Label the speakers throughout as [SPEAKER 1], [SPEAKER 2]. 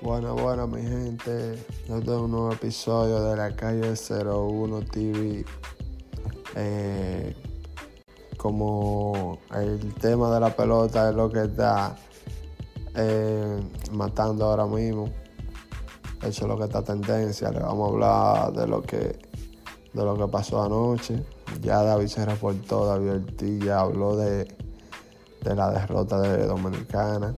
[SPEAKER 1] Bueno, bueno, mi gente. Este es un nuevo episodio de la calle 01 TV. Eh, como el tema de la pelota es lo que está eh, matando ahora mismo. Eso es lo que está tendencia. Le vamos a hablar de lo que, de lo que pasó anoche. Ya David se reportó, David Ortiz ya habló de, de la derrota de Dominicana.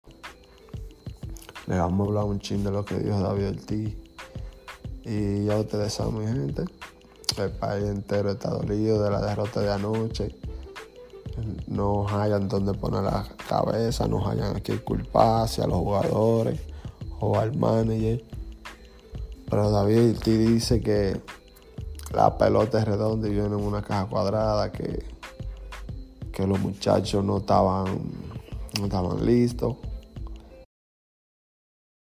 [SPEAKER 1] Le vamos a hablar un chin de lo que dijo David Ortiz. Y ya ustedes saben, mi gente, el país entero está dolido de la derrota de anoche. No hayan donde poner la cabeza, no hayan a quién culpar, a los jugadores o al manager. Pero David Ortiz dice que la pelota es redonda y viene en una caja cuadrada, que, que los muchachos no estaban, no estaban listos.